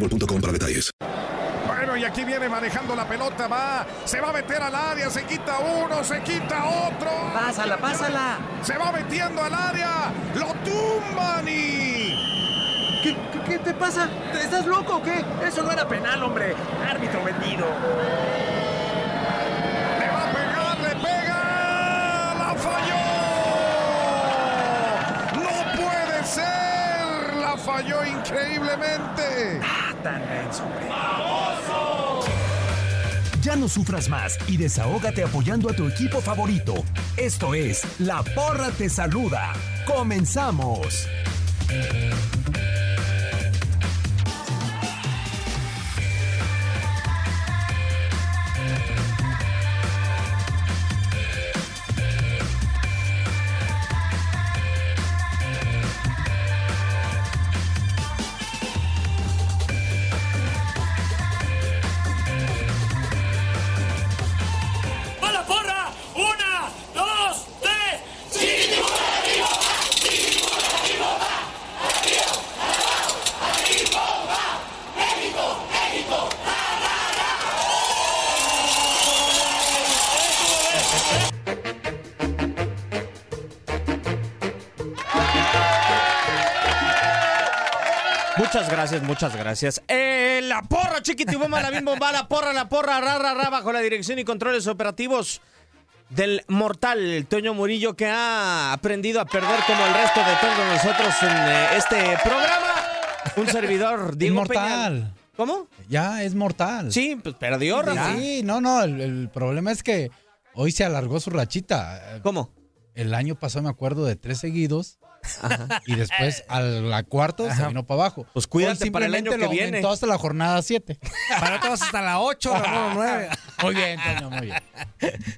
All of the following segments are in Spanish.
boostmobile.com para detalles. Bueno, y aquí viene manejando la pelota, va, se va a meter al área, se quita uno, se quita otro. Pásala, pásala. Se va metiendo al área, lo tumban y... ¿Qué, qué, qué te pasa? ¿Estás loco o qué? Eso no era penal, hombre. Árbitro vendido. Le va a pegar, le pega, la falló. No puede ser, la falló increíblemente. Ah, tan denso, hombre. Ya no sufras más y desahógate apoyando a tu equipo favorito. Esto es La Porra Te Saluda. ¡Comenzamos! Muchas gracias, muchas gracias. Eh, la porra, chiquitibomba, la bomba, la porra, la porra, ra, ra, ra, bajo la dirección y controles operativos del mortal Toño Murillo, que ha aprendido a perder como el resto de todos nosotros en eh, este programa. Un servidor, Diego Inmortal. ¿Cómo? Ya es mortal. Sí, pues perdió, Rafa. Sí, no, no, el, el problema es que hoy se alargó su rachita. ¿Cómo? El año pasado me acuerdo de tres seguidos. Y después a la cuarta se vino para abajo. Pues cuídate para el año que lo viene. hasta la jornada 7. Para todos hasta la 8, la 9. Muy bien, Toño, muy bien.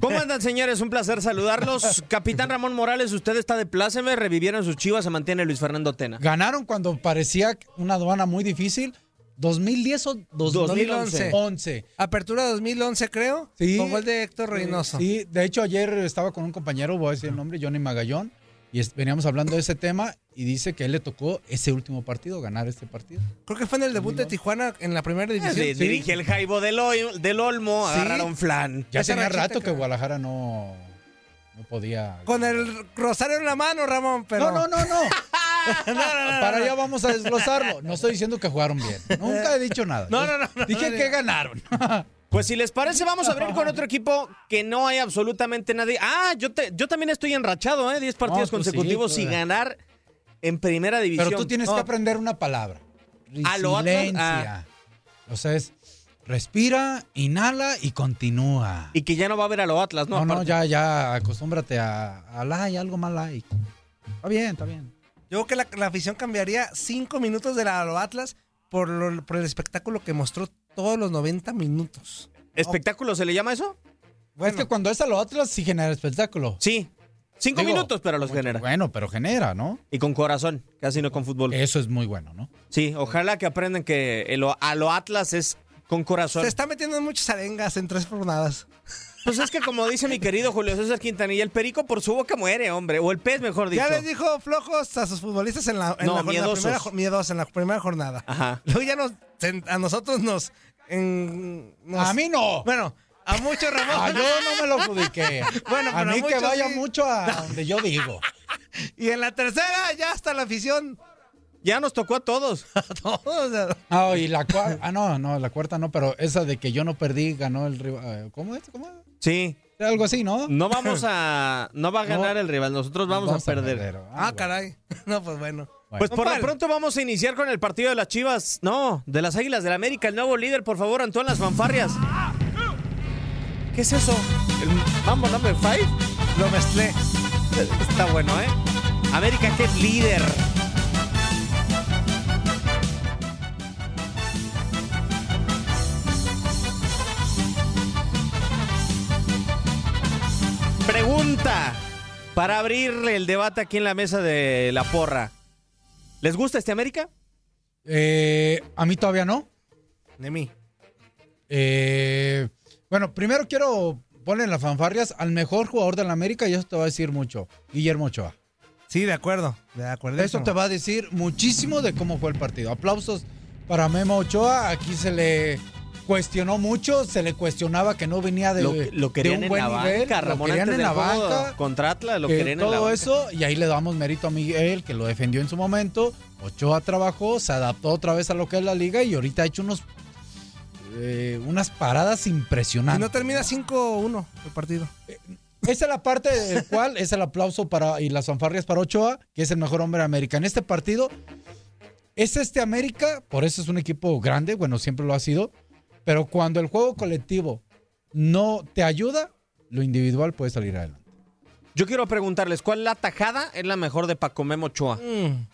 ¿Cómo andan, señores? Un placer saludarlos. Capitán Ramón Morales, usted está de pláceme, revivieron sus chivas, se mantiene Luis Fernando Tena. Ganaron cuando parecía una aduana muy difícil. 2010 o 2011. 2011. Apertura 2011, creo. Sí. Con gol de Héctor Reynoso. Sí, de hecho ayer estaba con un compañero, voy a decir el nombre, Johnny Magallón, y es- veníamos hablando de ese tema y dice que a él le tocó ese último partido, ganar este partido. Creo que fue en el debut de Tijuana en la primera división. Di- Dirige el Jaibo del, Ol- del Olmo, Sí. agarraron flan. Ya Esa tenía rato que Guadalajara no, no podía. Con el rosario en la mano, Ramón, pero... No, no, no, no. no, no, no, Para allá vamos a desglosarlo. No estoy diciendo que jugaron bien. Nunca he dicho nada. No, no, no, no, Dije no, que no. ganaron. Pues si les parece, vamos a abrir con otro equipo que no hay absolutamente nadie. Ah, yo, te, yo también estoy enrachado, ¿eh? 10 partidos No, tú sí, consecutivos tú, y ganar en primera división. Pero tú tienes No, que aprender una palabra. A lo Atlas, resiliencia. O sea, es respira, inhala y continúa. Y que ya no va a haber a los Atlas, ¿no? No, no, ya, ya, acostúmbrate a, a like, algo más like. Está bien, está bien. Yo creo que la, la afición cambiaría cinco minutos de la lo Atlas por, lo- por el espectáculo que mostró todos los 90 minutos. ¿Espectáculo se le llama eso? Es que cuando es a los Atlas sí genera espectáculo. Sí. Cinco Digo, minutos, pero los genera. Bueno, pero genera, ¿no? Y con corazón, casi no con fútbol. Eso es muy bueno, ¿no? Sí, ojalá que aprendan que el- a lo Atlas es con corazón. Se está metiendo en muchas arengas en tres jornadas. Pues es que como dice mi querido Julio César Quintanilla, el perico por su boca muere, hombre. O el pez, mejor dicho. Ya les dijo flojos a sus futbolistas en la, en No, la, en la primera, miedosos en la primera jornada. Ajá. Luego ya nos, a nosotros nos, en- A mí no. Bueno, a muchos Ramón. Ah, yo no me lo adjudiqué. Bueno, a a mí que vaya sí. mucho a donde yo digo. Y en la tercera ya hasta la afición. Ya nos tocó a todos. todos. Ah, y la cuarta. Ah, no, no, la cuarta no, pero esa de que yo no perdí, ganó el rival. ¿Cómo es? ¿Cómo es? Sí. Algo así, ¿no? No vamos a. No va a ganar No. el rival, nosotros vamos, Vamos a a perder. perder. Ah, caray. No, pues bueno. Pues por lo pronto vamos a iniciar con el partido de las Chivas. No, de las Águilas del América, el nuevo líder, por favor, Antón Las Fanfarrias. ¿Qué es eso? ¿El Mambo Number 5? Lo mezclé. Está bueno, ¿eh? América que es líder. Pregunta para abrirle el debate aquí en la mesa de la porra. ¿Les gusta este América? Eh, a mí todavía no. De mí. Eh, bueno, primero quiero poner en las fanfarrias al mejor jugador de la América y eso te va a decir mucho. Guillermo Ochoa. Sí, de acuerdo. De acuerdo. Eso te va a decir muchísimo de cómo fue el partido. Aplausos para Memo Ochoa. Aquí se le cuestionó mucho, se le cuestionaba que no venía de, Lo, lo de querían un en buen la nivel, banca, lo Ramón, querían en la banca. contra Atlas, lo que querían en la todo banca. eso, y ahí le damos mérito a Miguel, que lo defendió en su momento. Ochoa trabajó, se adaptó otra vez a lo que es la liga y ahorita ha hecho unos eh, unas paradas Si impresionantes. no termina 5-1 el partido. Esa es la parte del cual es el aplauso para y las fanfarrias para Ochoa, que es el mejor hombre de América. En este partido es este América, por eso es un equipo grande, bueno, siempre lo ha sido, pero cuando el juego colectivo no te ayuda, lo individual puede salir adelante. Yo quiero preguntarles, ¿cuál la tajada es la mejor de Paco Memo Ochoa?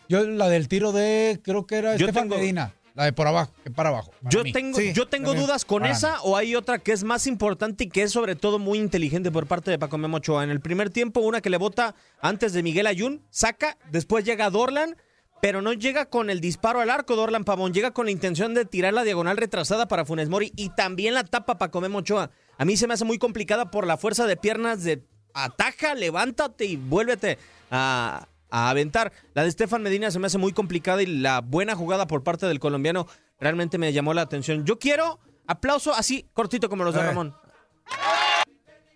Yo la del tiro de, creo que era Yo Estefan tengo- Medina, la de por abajo, que para abajo. para Yo tengo, Sí, yo tengo también dudas con para esa mí. o hay otra que es más importante y que es sobre todo muy inteligente por parte de Paco Memo Ochoa. En el primer tiempo, una que le bota antes de Miguel Ayun, saca, después llega Dorlan, pero no llega con el disparo al arco Dorlan Pavón, llega con la intención de tirar la diagonal retrasada para Funes Mori y también la tapa Paco Memo Ochoa. A mí se me hace muy complicada por la fuerza de piernas de ataja, levántate y vuélvete a, a aventar. La de Estefan Medina se me hace muy complicada y la buena jugada por parte del colombiano realmente me llamó la atención. Yo quiero aplauso así, cortito como los de ver. Ramón.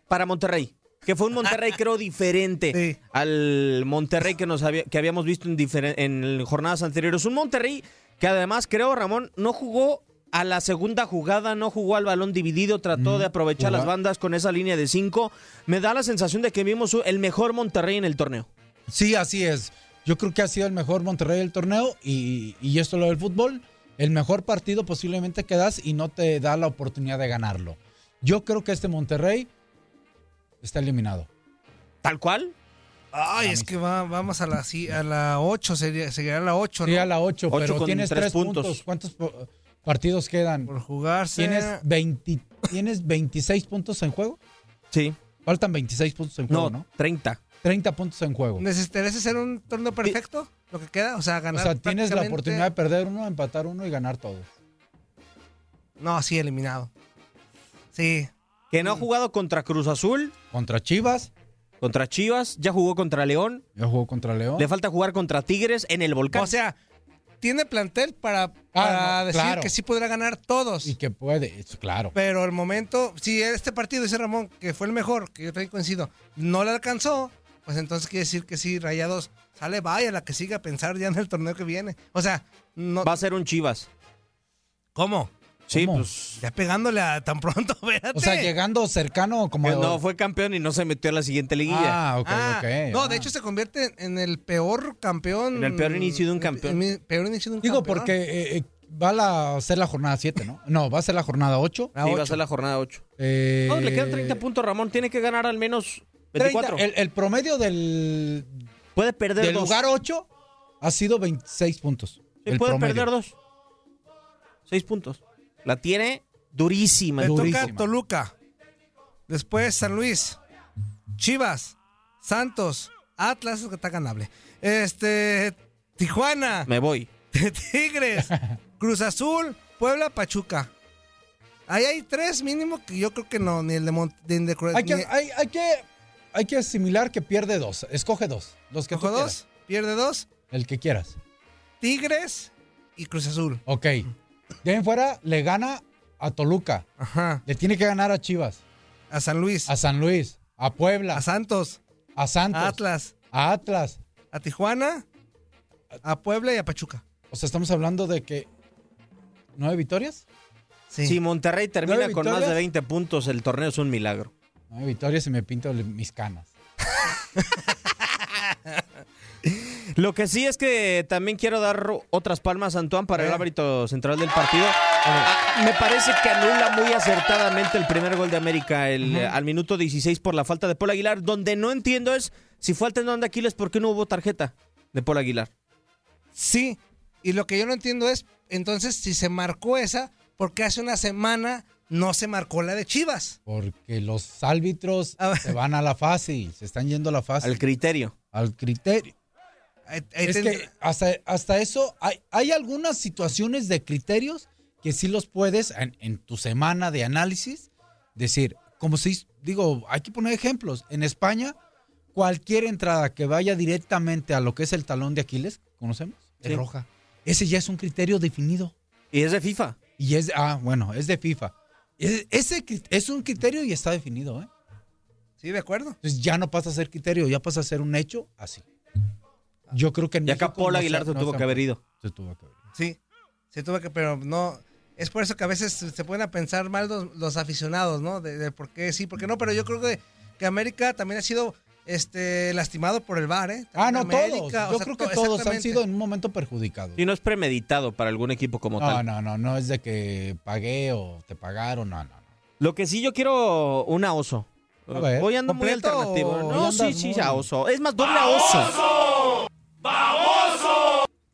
Para Monterrey. Que fue un Monterrey, creo, diferente al Monterrey que, nos había- que habíamos visto en, jornadas anteriores. Un Monterrey que además, creo, Ramón, no jugó a la segunda jugada, no jugó al balón dividido, trató de aprovechar las bandas con esa línea de cinco. Me da la sensación de que vimos el mejor Monterrey en el torneo. Sí, así es. Yo creo que ha sido el mejor Monterrey del torneo y, y esto lo del fútbol, el mejor partido posiblemente que das y no te da la oportunidad de ganarlo. Yo creo que este Monterrey está eliminado. ¿Tal cual? Ay, es que va- vamos a la, sí, a la 8, sería, sería la 8, Sí, a la 8, Ocho pero tienes tres 3 puntos. puntos. ¿Cuántos partidos quedan? Por jugarse. ¿Tienes, 20, ¿Tienes 26 puntos en juego? Sí. Faltan 26 puntos en juego, No, ¿no? 30. 30 puntos en juego. ¿Necesitarías hacer un torneo perfecto? Lo que queda, o sea, O ganar. sea, tienes la oportunidad de perder uno, empatar uno y ganar todos. No, sí, eliminado. Sí. Que no ha jugado contra Cruz Azul, Contra Chivas, contra Chivas, ya jugó contra León. ya jugó contra León. Le falta jugar contra Tigres en el Volcán. O sea, tiene plantel para, para no, decir claro. que sí podrá ganar todos. Y que puede, claro. Pero el momento, si este partido, dice Ramón, que fue el mejor, que yo también coincido, no le alcanzó, pues entonces quiere decir que sí, Rayados sale, vaya, la que siga a pensar ya en el torneo que viene. O sea, no. Va a ser un Chivas. ¿Cómo? Sí, ¿Cómo? pues. Ya pegándole a tan pronto, espérate. O sea, llegando cercano como... que No, fue campeón y no se metió a la siguiente liguilla. Ah, ok, Ah, ok. No, ah. de hecho se convierte en el peor campeón. En el peor inicio de un campeón. en el peor inicio de un Digo, campeón. porque eh, eh, va a ser la jornada 7, ¿no? No, va a ser la jornada 8. La Sí, va a ocho. ser la jornada 8. Eh, No, le quedan 30 puntos, Ramón. Tiene que ganar al menos 24. 30. El, el promedio del, Puede perder del dos. lugar 8 ha sido 26 puntos. Sí, el puede promedio. perder dos. Seis puntos. La tiene durísima. Le Durísima. toca Toluca. Después San Luis. Chivas. Santos. Atlas, que está ganable. Este. Tijuana. Me voy. Tigres. Cruz Azul. Puebla, Pachuca. Ahí hay tres mínimo que yo creo que no, ni el de, Mont- ni el de Cruz Hay que, hay, hay que, hay que asimilar que pierde dos. Escoge dos. Los que tú Cojo quieras. dos, pierde dos. El que quieras. Tigres y Cruz Azul. Ok. De ahí en fuera le gana a Toluca. Ajá. Le tiene que ganar a Chivas. A San Luis. A San Luis. A Puebla. A Santos. A Santos. A Atlas. A Atlas. A Tijuana. A Puebla y a Pachuca. O sea, estamos hablando de que. ¿Nueve victorias? Sí. Si Monterrey termina ¿Nueve con más de 20 puntos, el torneo es un milagro. Nueve victorias y me pinto mis canas. Lo que sí es que también quiero dar otras palmas a Antoine para el Eh. árbitro central del partido. Ah, me parece que anula muy acertadamente el primer gol de América el, eh, al minuto 16 por la falta de Paul Aguilar. Donde no entiendo es si fue al tendón de Aquiles, ¿por qué no hubo tarjeta de Paul Aguilar? Sí. Y lo que yo no entiendo es, entonces, si se marcó esa, ¿por qué hace una semana no se marcó la de Chivas? Porque los árbitros se van a la fácil. Se están yendo a la fácil. Al criterio. Al criterio. Es que hasta, hasta eso, hay, hay algunas situaciones de criterios que sí los puedes, en, en tu semana de análisis, decir, como si, digo, hay que poner ejemplos. En España, cualquier entrada que vaya directamente a lo que es el talón de Aquiles, ¿conocemos? Sí. Es roja. Ese ya es un criterio definido. Y es de FIFA. Y es, ah, bueno, es de FIFA. Es- ese es un criterio y está definido, ¿eh? Sí, de acuerdo. Entonces ya no pasa a ser criterio, ya pasa a ser un hecho así. Yo creo que en Y acá México Paul no Aguilar se- se no tuvo que haber ido. Se tuvo que haber ido. Sí. Se tuvo que, pero no. Es por eso que a veces se pueden a pensar mal los, los aficionados, ¿no? De, de por qué sí, por qué no. Pero yo creo que, que América también ha sido este lastimado por el VAR, ¿eh? Ah, no, También todos. América, o Yo sea, creo to- que todos han sido en un momento perjudicados. Y no es premeditado para algún equipo como No, tal. no, no, no es de que pagué o te pagaron, no, no. no. Lo que sí yo quiero una oso. A ver, Hoy ando muy ¿completo alternativo. o- No, sí, sí, muy- a oso. Es más, doble a oso.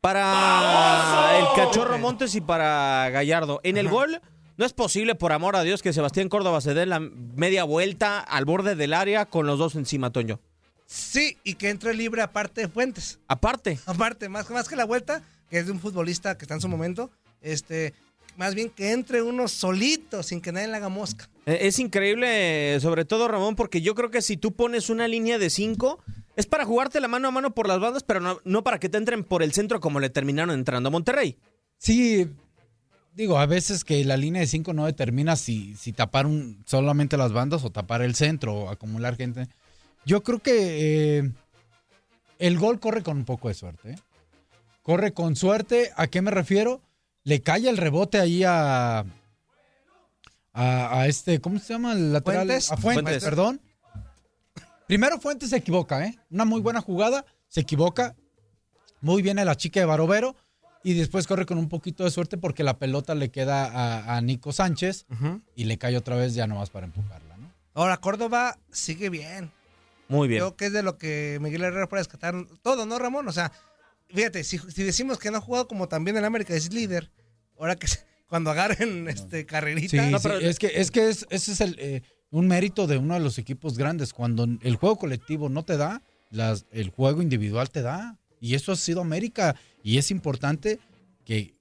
Para el cachorro Montes y para Gallardo. En el gol, no es posible, por amor a Dios, que Sebastián Córdoba se dé la media vuelta al borde del área con los dos encima, Toño. Sí, y que entre libre aparte de Fuentes. Aparte. Aparte, más, más que la vuelta, que es de un futbolista que está en su momento, este, más bien que entre uno solito, sin que nadie le haga mosca. Eh, Es increíble, sobre todo Ramón, porque yo creo que si tú pones una línea de cinco, es para jugarte la mano a mano por las bandas, pero no, no para que te entren por el centro como le terminaron entrando a Monterrey. Sí, digo, a veces que la línea de 5 no determina si, si tapar un- solamente las bandas o tapar el centro o acumular gente. Yo creo que eh, el gol corre con un poco de suerte. ¿eh? Corre con suerte. ¿A qué me refiero? Le cae el rebote ahí a. A, a este, ¿cómo se llama el lateral? Fuentes. A Fuentes, Fuentes. perdón. Primero Fuentes se equivoca, ¿eh? Una muy buena jugada, se equivoca. Muy bien a la chica de Barovero. Y después corre con un poquito de suerte porque la pelota le queda a, a Nico Sánchez y le cae otra vez ya nomás para empujarla, ¿no? Ahora, Córdoba sigue bien. Muy bien. Creo que es de lo que Miguel Herrera puede rescatar todo, ¿no, Ramón? O sea, fíjate, si, si decimos que no ha jugado como también el América es líder, ahora que cuando agarren este carrerita. Sí, No, sí, es que, es que es- ese es el, eh, un mérito de uno de los equipos grandes. Cuando el juego colectivo no te da, las, el juego individual te da. Y eso ha sido América. Y es importante que,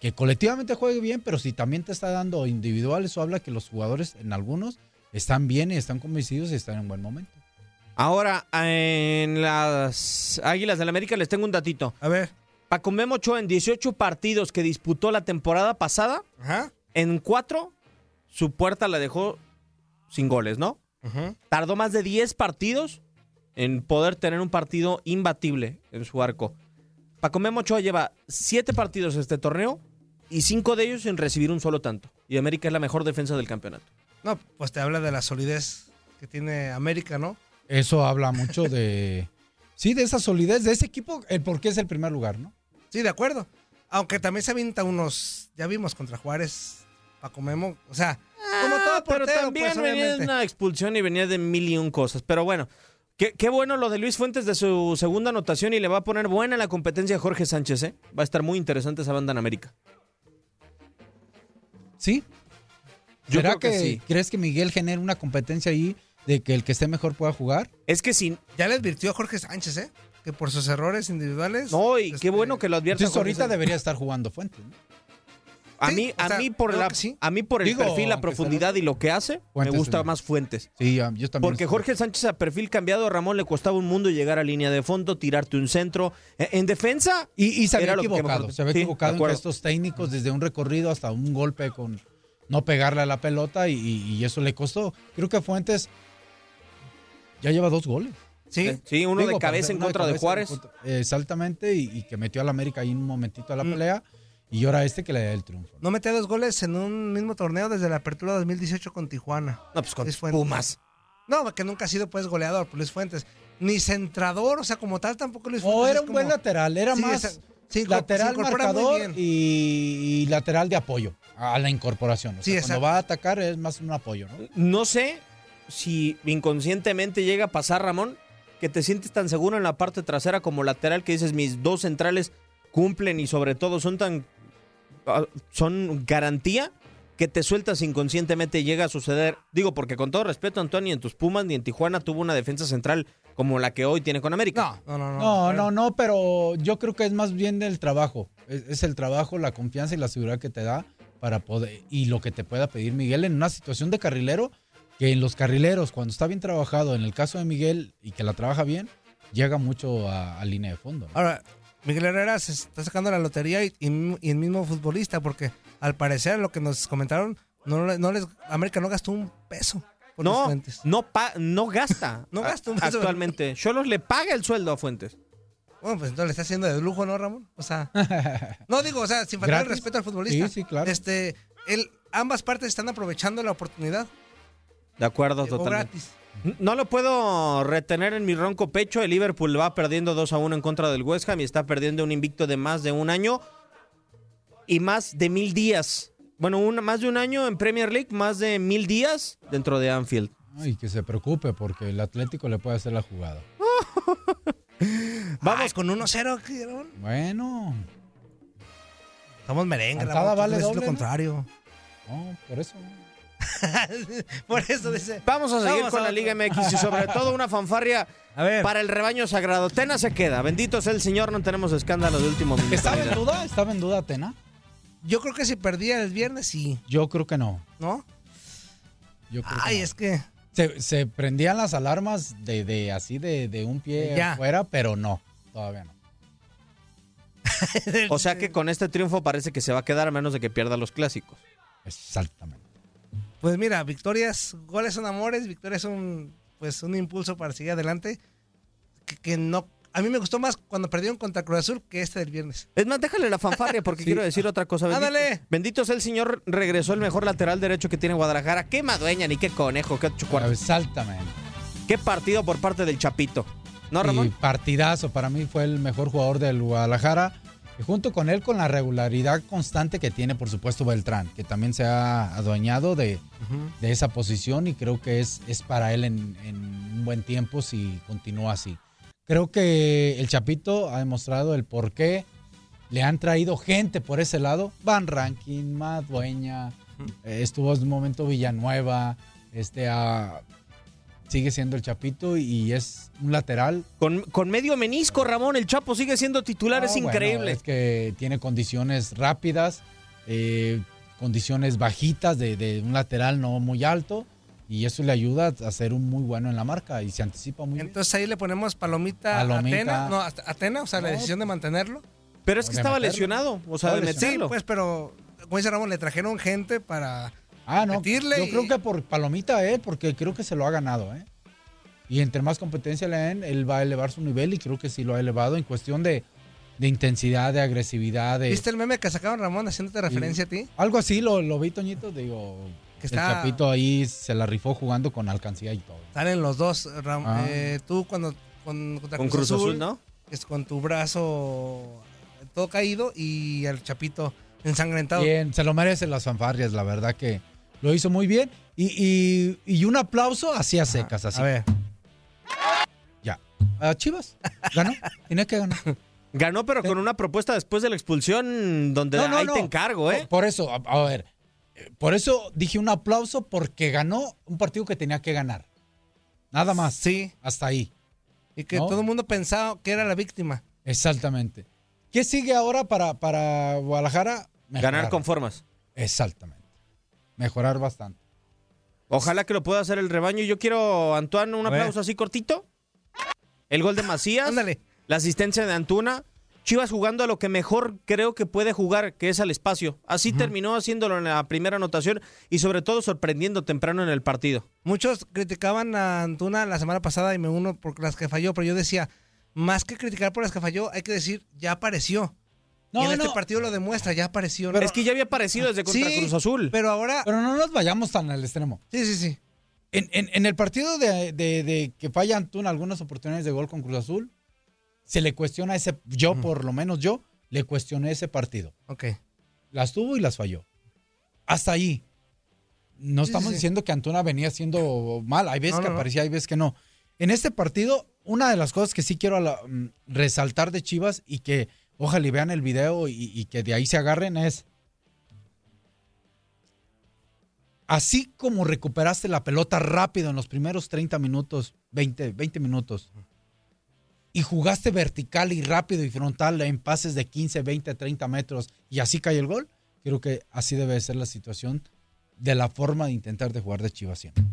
que colectivamente juegue bien, pero si también te está dando individual, eso habla que los jugadores en algunos están bien y están convencidos y están en buen momento. Ahora, en las Águilas del América les tengo un datito. A ver. Paco Memo Ochoa en 18 partidos que disputó la temporada pasada, Ajá. en 4 su puerta la dejó sin goles, ¿no? Tardó más de 10 partidos en poder tener un partido imbatible en su arco. Paco Memo Ochoa lleva 7 partidos este torneo y cinco de ellos sin recibir un solo tanto. Y América es la mejor defensa del campeonato. No, pues te habla de la solidez que tiene América, ¿no? Eso habla mucho de. Sí, de esa solidez de ese equipo, el por qué es el primer lugar, ¿no? Sí, de acuerdo. Aunque también se avienta unos. Ya vimos contra Juárez, Paco Memo. O sea, como todo Ah, pero portero, también pues, venía de una expulsión y venía de mil y un cosas. Pero bueno, qué, qué bueno lo de Luis Fuentes de su segunda anotación y le va a poner buena la competencia a Jorge Sánchez, ¿eh? Va a estar muy interesante esa banda en América. Sí. Yo ¿Será creo que que, sí. crees que Miguel genere una competencia ahí de que el que esté mejor pueda jugar? Es que sí. Ya le advirtió a Jorge Sánchez, ¿eh? Que por sus errores individuales. No, y qué bueno que lo advierta Entonces Jorge ahorita Sánchez. debería estar jugando Fuentes. ¿no? A mí, a sea, mí por creo la, que sí. a mí por el Digo, perfil, la profundidad y lo que hace, Fuentes me gusta más Fuentes. Sí, yo también. Porque Jorge Sánchez a perfil cambiado, a Ramón le costaba un mundo llegar a línea de fondo, tirarte un centro. E- En defensa, Y, y se había que equivocado. Se había equivocado en gestos técnicos, desde un recorrido hasta un golpe con no pegarle a la pelota y, y eso le costó. Creo que Fuentes ya lleva dos goles. Sí. sí, uno Digo, de cabeza en contra de Juárez. contra- Exactamente, y, y que metió al América ahí en un momentito a la Mm. pelea. Y ahora este que le da el triunfo. No metió dos goles en un mismo torneo desde la apertura 2018 con Tijuana. No, pues con Luis Fuentes. Pumas. No, que nunca ha sido pues goleador por Luis Fuentes. Ni centrador, o sea, como tal tampoco Luis Fuentes. O era un como- buen lateral, era Sí, más esa- incorpora- lateral marcador bien. y, y lateral de apoyo a la incorporación. O Sí, sea, cuando exacto. va a atacar es más un apoyo, ¿no? No sé si inconscientemente llega a pasar, Ramón, que te sientes tan seguro en la parte trasera como lateral que dices mis dos centrales cumplen y sobre todo son tan son garantía que te sueltas inconscientemente y llega a suceder. Digo, porque con todo respeto, Antonio, en tus Pumas ni en Tijuana tuvo una defensa central como la que hoy tiene con América. No, no, no. No, no, no, pero yo creo que es más bien del trabajo. Es, es el trabajo, la confianza y la seguridad que te da para poder y lo que te pueda pedir Miguel en una situación de carrilero que en los carrileros cuando está bien trabajado, en el caso de Miguel y que la trabaja bien, llega mucho a, a línea de fondo. ¿no? Ahora, Miguel Herrera se está sacando la lotería y, y- y el mismo futbolista, porque al parecer lo que nos comentaron, no, le- no les, América no gastó un peso por No, Fuentes. no, pa- no gasta. No gasta un peso. Actualmente. Cholos le paga el sueldo a Fuentes. Bueno, pues entonces le está haciendo de lujo, ¿no, Ramón? O sea, no digo, o sea, sin faltar el respeto al futbolista. Sí, sí, claro. Este, él, ambas partes están aprovechando la oportunidad. De acuerdo, Llegó totalmente. gratis. No lo puedo retener en mi ronco pecho. El Liverpool va perdiendo 2 a 1 en contra del West Ham y está perdiendo un invicto de más de un año y más de mil días. Bueno, una- más de un año en Premier League, más de mil días dentro de Anfield. Y que se preocupe porque el Atlético le puede hacer la jugada. Vamos con 1-0, ¿qué, Ramón? Bueno, Somos merengue, tú vale doble, lo contrario. no, por eso. Por eso dice. Vamos a seguir Vamos con a la. Liga MX y sobre todo una fanfarria A ver. para el rebaño sagrado. Tena se queda. Bendito sea el Señor, no tenemos escándalo de último minuto. ¿Estaba en duda? ¿Estaba en duda Atena? Yo creo que si perdía el viernes, sí, Yo creo que no. ¿no? Yo creo que Ay, no. es que. Se, se prendían las alarmas de, de así de, de un pie Ya. afuera, pero no, todavía no. O sea que con este triunfo parece que se va a quedar a menos de que pierda los clásicos. Exactamente. Pues mira, victorias, goles son amores, victorias son pues un impulso para seguir adelante. Que, que no. A mí me gustó más cuando perdieron contra Cruz Azul que este del viernes. Es más, déjale la fanfarria porque quiero decir otra cosa. Bendito, Ándale. bendito sea el Señor, regresó el mejor lateral derecho que tiene Guadalajara. Qué madueña, ni qué conejo, qué chucuarto. Exactamente. Qué partido por parte del Chapito. ¿No, Y Ramón? partidazo, para mí fue el mejor jugador del Guadalajara. Y junto con él, con la regularidad constante que tiene, por supuesto, Beltrán, que también se ha adueñado de, de esa posición y creo que es, es para él en, en un buen tiempo si continúa así. Creo que el Chapito ha demostrado el por qué le han traído gente por ese lado. Van Rankin, Matt Dueña, eh, estuvo en un momento Villanueva, este, ah, sigue siendo el Chapito y es un lateral Con, con medio menisco, Ramón, el Chapo sigue siendo titular, es bueno, increíble. es que tiene condiciones rápidas, eh, condiciones bajitas de, de un lateral no muy alto. Y eso le ayuda a ser un muy bueno en la marca y se anticipa muy bien. Entonces ahí le ponemos palomita, Palomita. a Atena. No, Atena, o sea, la decisión de mantenerlo. Pero es que estaba meterlo. lesionado, o sea, de Estaba Sí, meterlo. pues, pero, como dice Ramón, le trajeron gente para. Ah, no. Yo creo que por palomita a él, porque creo que se lo ha ganado, ¿eh? Y entre más competencia le den, él va a elevar su nivel y creo que sí lo ha elevado en cuestión de, de intensidad, de agresividad. De, ¿Viste el meme que sacaron Ramón haciéndote referencia a ti? Algo así lo, lo vi, Toñito. Digo, Que el Chapito ahí se la rifó jugando con alcancía y todo. Salen los dos. Ram- Ah. eh, tú cuando con, contra Con Cruz Azul, ¿no? Es con tu brazo todo caído y el chapito ensangrentado. Bien, se lo merecen las fanfarrias, la verdad que lo hizo muy bien. Y, y- y un aplauso hacia secas, así. A ver. Ya. A Chivas, ganó, tenía que ganar. Ganó, pero con una propuesta después de la expulsión donde ahí te encargo, ¿eh? Por eso, a, a ver, eh, por eso dije un aplauso porque ganó un partido que tenía que ganar. Nada más. Sí. Hasta ahí. Y que ¿no? todo el mundo pensaba que era la víctima. Exactamente. ¿Qué sigue ahora para, para Guadalajara? Ganar con formas. Exactamente. Mejorar bastante. Ojalá que lo pueda hacer el rebaño. Yo quiero, Antoine, un aplauso así cortito. El gol de Macías. La asistencia de Antuna. Chivas jugando a lo que mejor creo que puede jugar, que es al espacio. Así terminó haciéndolo en la primera anotación y sobre todo sorprendiendo temprano en el partido. Muchos criticaban a Antuna la semana pasada y me uno por las que falló, pero yo decía, más que criticar por las que falló, hay que decir, ya apareció. No, y en este no. partido lo demuestra, ya apareció. es que ya había aparecido desde contra Sí, Cruz Azul. Pero ahora. Pero no nos vayamos tan al extremo. Sí, sí, sí. En, en- en el partido de, de- de que falla Antuna algunas oportunidades de gol con Cruz Azul, se le cuestiona ese, yo por lo menos yo, le cuestioné ese partido. Ok. Las tuvo y las falló. Hasta ahí. No Sí, estamos sí. diciendo que Antuna venía haciendo mal. Hay veces No, que no, no. aparecía, hay veces que no. En este partido, una de las cosas que sí quiero la- mm, resaltar de Chivas y que ojalá y vean el video y, y que de ahí se agarren es. Así como recuperaste la pelota rápido en los primeros 30 minutos, 20, 20 minutos, y jugaste vertical y rápido y frontal en pases de 15, 20, 30 metros y así cae el gol, creo que así debe ser la situación de la forma de intentar de jugar de Chivas siempre.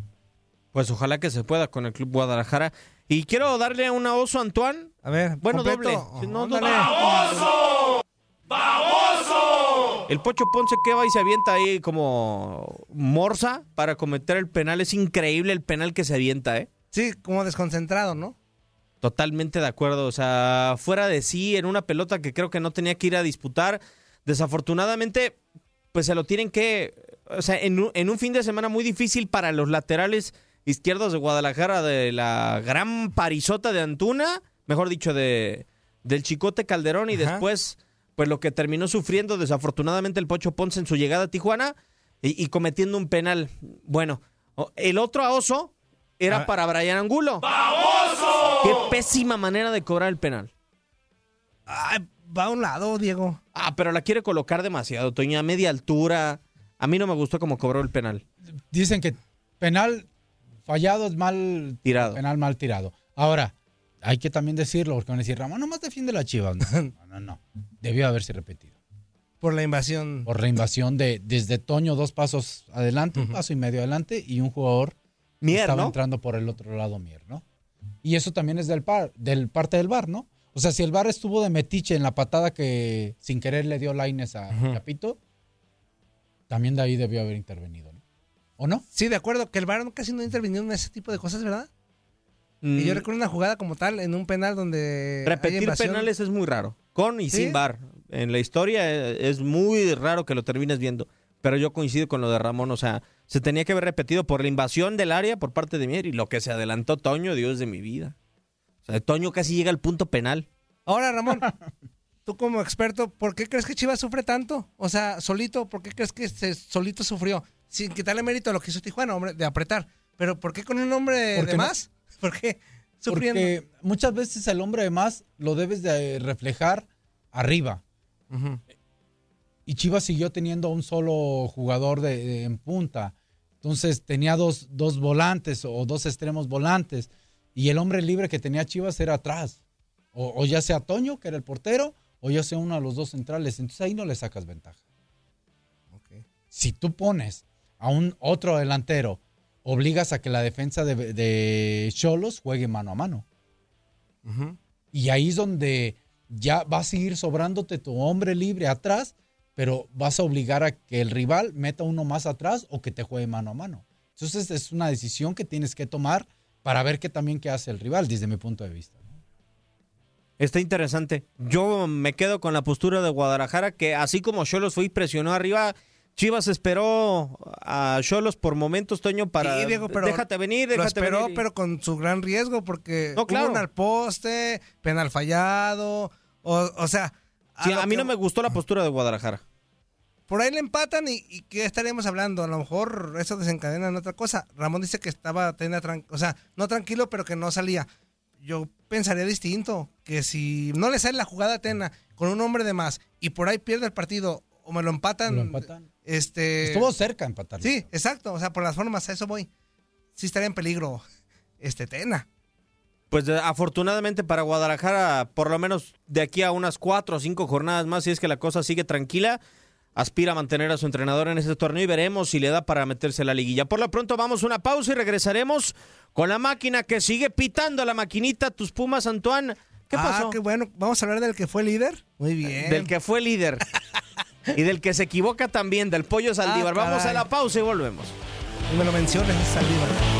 Pues ojalá que se pueda con el Club Guadalajara. Y quiero darle una oso a Antoine. A ver, Bueno, completo. doble. No, doble. El Pocho Ponce que va y se avienta ahí como morsa para cometer el penal. Es increíble el penal que se avienta, ¿eh? Sí, como desconcentrado, ¿no? Totalmente de acuerdo. O sea, fuera de sí, en una pelota que creo que no tenía que ir a disputar. Desafortunadamente, pues se lo tienen que. O sea, en un, en un fin de semana muy difícil para los laterales izquierdos de Guadalajara, de la gran parisota de Antuna, mejor dicho, de del Chicote Calderón, y Ajá. después, pues lo que terminó sufriendo desafortunadamente el Pocho Ponce en su llegada a Tijuana y, y cometiendo un penal. Bueno, el otro a Oso era A ver. para Brian Angulo. Qué pésima manera de cobrar el penal. Ay, va a un lado, Diego. Ah, pero la quiere colocar demasiado, Toña, a media altura. A mí no me gustó cómo cobró el penal. Dicen que penal fallado es mal Tirado. Penal mal tirado. Ahora, hay que también decirlo, porque van a decir, Ramón nomás defiende la Chivas. No, no, no. Debió haberse repetido. Por la invasión. Por la invasión de desde Toño dos pasos adelante, un paso y medio adelante, y un jugador Mier, estaba ¿no? entrando por el otro lado, Mier, ¿no? Y eso también es del par, del parte del bar, ¿no? O sea, si el bar estuvo de metiche en la patada que sin querer le dio Laines a Ujú. Capito, también de ahí debió haber intervenido, ¿no? ¿O no? Sí, de acuerdo, que el VAR casi no ha intervenido en ese tipo de cosas, ¿verdad? Y yo Mm, recuerdo una jugada como tal en un penal donde. Repetir penales es muy raro. Con y ¿Sí? sin bar. En la historia eh, es muy raro que lo termines viendo. Pero yo coincido con lo de Ramón. O sea, se tenía que haber repetido por la invasión del área por parte de Mier y lo que se adelantó Toño, Dios de mi vida. O sea, Toño casi llega al punto penal. Ahora, Ramón, tú como experto, ¿por qué crees que Chivas sufre tanto? O sea, solito, ¿por qué crees que se, solito sufrió? Sin quitarle mérito a lo que hizo Tijuana, hombre, de apretar. Pero ¿por qué con un hombre de no- más? ¿Por qué sufriendo? Porque muchas veces el hombre de más lo debes de reflejar arriba. Y Chivas siguió teniendo un solo jugador de, de- en punta. Entonces tenía dos, dos volantes o dos extremos volantes. Y el hombre libre que tenía Chivas era atrás. O, o ya sea Toño, que era el portero, o ya sea uno de los dos centrales. Entonces ahí no le sacas ventaja. Si tú pones a un otro delantero, obligas a que la defensa de- de Cholos juegue mano a mano. Y ahí es donde ya va a seguir sobrándote tu hombre libre atrás, pero vas a obligar a que el rival meta uno más atrás o que te juegue mano a mano. Entonces es una decisión que tienes que tomar para ver qué también qué hace el rival, desde mi punto de vista. Está interesante. Yo me quedo con la postura de Guadalajara, que así como Cholos fue y presionó arriba, Chivas esperó a Cholos por momentos, Toño, para Sí, Diego, pero déjate venir, Lo déjate esperó, venir. pero con su gran riesgo, porque No, claro. al poste, penal fallado, o, o sea... Sí, lo a mí que- no me gustó la postura de Guadalajara. Por ahí le empatan y, y ¿qué estaríamos hablando? A lo mejor eso desencadena en otra cosa. Ramón dice que estaba, tenía tran- o sea, no tranquilo, pero que no salía. Yo pensaría distinto, que si no le sale la jugada a Tena con un hombre de más y por ahí pierde el partido o me lo empatan, Lo empatan. este... Estuvo cerca de empatar. Sí, exacto, o sea, por las formas, a eso voy. Sí estaría en peligro este Tena. Pues de- afortunadamente para Guadalajara, por lo menos de aquí a unas cuatro o cinco jornadas más, si es que la cosa sigue tranquila, aspira a mantener a su entrenador en este torneo y veremos si le da para meterse a la liguilla. Por lo pronto vamos a una pausa y regresaremos con la máquina que sigue pitando la maquinita. Tus Pumas, Antoine. ¿Qué Ah, pasó? qué bueno. Vamos a hablar del que fue líder. Muy bien. Del que fue líder. y del que se equivoca también, del pollo Saldívar. Ah, vamos a la pausa y volvemos. Y me lo menciones, es Saldívar.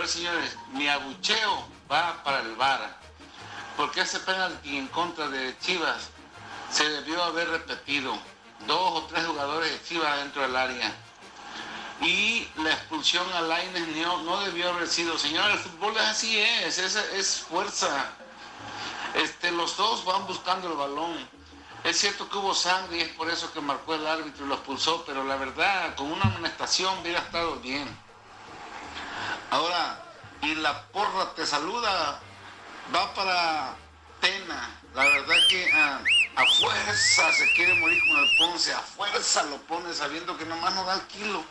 Ver señores, mi abucheo va para el VAR, porque ese penalti en contra de Chivas se debió haber repetido. Dos o tres jugadores de Chivas dentro del área. Y la expulsión a Lainez no, no debió haber sido. Señores, el fútbol es así es, es, es fuerza. Este, los dos van buscando el balón. Es cierto que hubo sangre y es por eso que marcó el árbitro y lo expulsó, pero la verdad, con una amonestación hubiera estado bien. Ahora, y la porra te saluda, va para Tena. La verdad que ah, a fuerza se quiere morir con el Ponce, a fuerza lo pone sabiendo que nomás no da el kilo.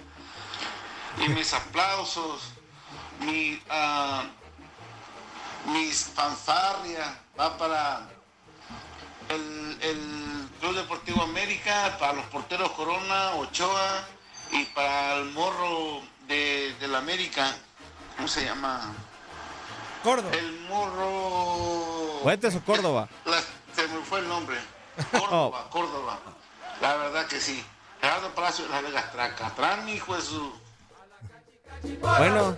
Y mis aplausos, mi, ah, mis fanfarrias, va para el, el Club Deportivo América, para los porteros Corona, Ochoa y para el morro de, del América, ¿cómo se llama? Córdoba. El morro... Fuentes o Córdoba. La- se me fue el nombre. Córdoba, Córdoba. La verdad que sí. Gerardo Palacio de las Vegas Traca. Tran, hijo de su... Bueno,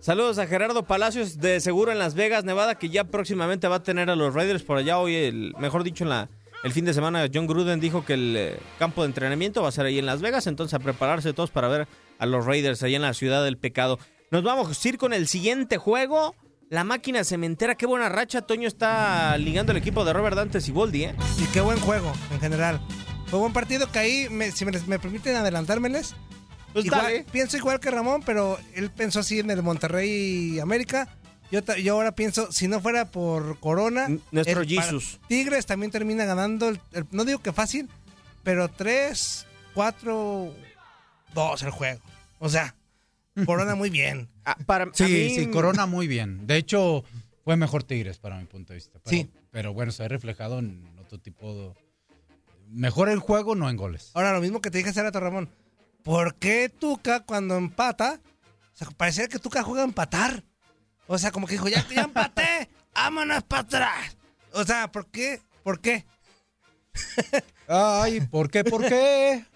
saludos a Gerardo Palacios de Seguro en Las Vegas, Nevada, que ya próximamente va a tener a los Raiders por allá. Hoy, el, mejor dicho, en la, el fin de semana, John Gruden dijo que el eh, campo de entrenamiento va a ser ahí en Las Vegas. Entonces, a prepararse todos para ver a los Raiders allá en la ciudad del pecado. Nos vamos a ir con el siguiente juego. La máquina cementera, qué buena racha. Toño está ligando el equipo de Robert Dante Siboldi, ¿eh? Y qué buen juego, en general. Fue buen partido que ahí, me- si me, me permiten adelantármeles. Pues igual- pienso igual que Ramón, pero él pensó así en el Monterrey América. Yo, yo ahora pienso, si no fuera por Corona. nuestro el- para- Jesus. Tigres también termina ganando. el- el- no digo que fácil, pero 3, 4, 2 el juego. O sea, Corona muy bien. Ah, para, Sí, sí, Corona muy bien. De hecho, fue mejor Tigres para mi punto de vista. Pero, Sí. Pero bueno, se ha reflejado en otro tipo de... Mejor el juego, no en goles. Ahora, lo mismo que te dije hace rato, Ramón. ¿Por qué Tuca cuando empata? O sea, parecía que Tuca juega a empatar. O sea, como que dijo, ya, ya empaté, vámonos para atrás. O sea, ¿por qué? ¿Por qué? Ay, ¿por qué? ¿Por qué?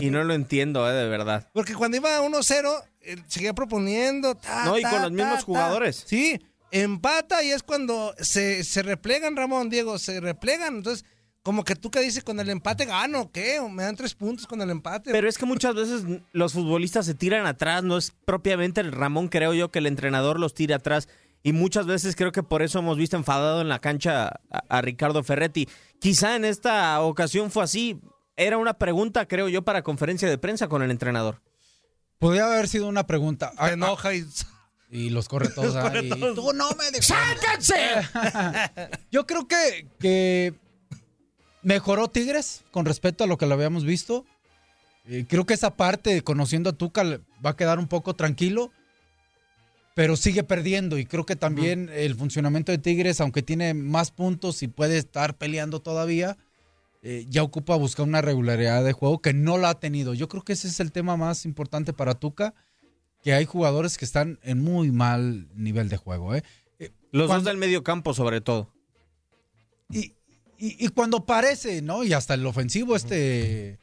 Y no lo entiendo, eh, de verdad. Porque cuando iba 1-0, él seguía proponiendo. ta, No, y ta, con los ta, mismos ta. jugadores. Sí, empata y es cuando se, se replegan, Ramón, Diego, se replegan. Entonces, como que Tuca dice, con el empate gano, ¿o ¿qué? O me dan tres puntos con el empate. Pero es que muchas veces los futbolistas se tiran atrás, no es propiamente el Ramón, creo yo, que el entrenador los tira atrás. Y muchas veces creo que por eso hemos visto enfadado en la cancha a, a Ricardo Ferretti. Quizá en esta ocasión fue así. era una pregunta, creo yo, para conferencia de prensa con el entrenador. Podría haber sido una pregunta. Se enoja y... Y los corre todos Los corre ahí. todos. Tú no me dejas. ¡Sáquense! Yo creo que, que mejoró Tigres con respecto a lo que lo habíamos visto. Eh, creo que esa parte, conociendo a Tuca, va a quedar un poco tranquilo. Pero sigue perdiendo. Y creo que también el funcionamiento de Tigres, aunque tiene más puntos y puede estar peleando todavía, eh, ya ocupa buscar una regularidad de juego que no la ha tenido. Yo creo que ese es el tema más importante para Tuca, que hay jugadores que están en muy mal nivel de juego. ¿eh? Eh, Los cuando- dos del medio campo, sobre todo. y, y- y cuando parece, ¿no? Y hasta el ofensivo, este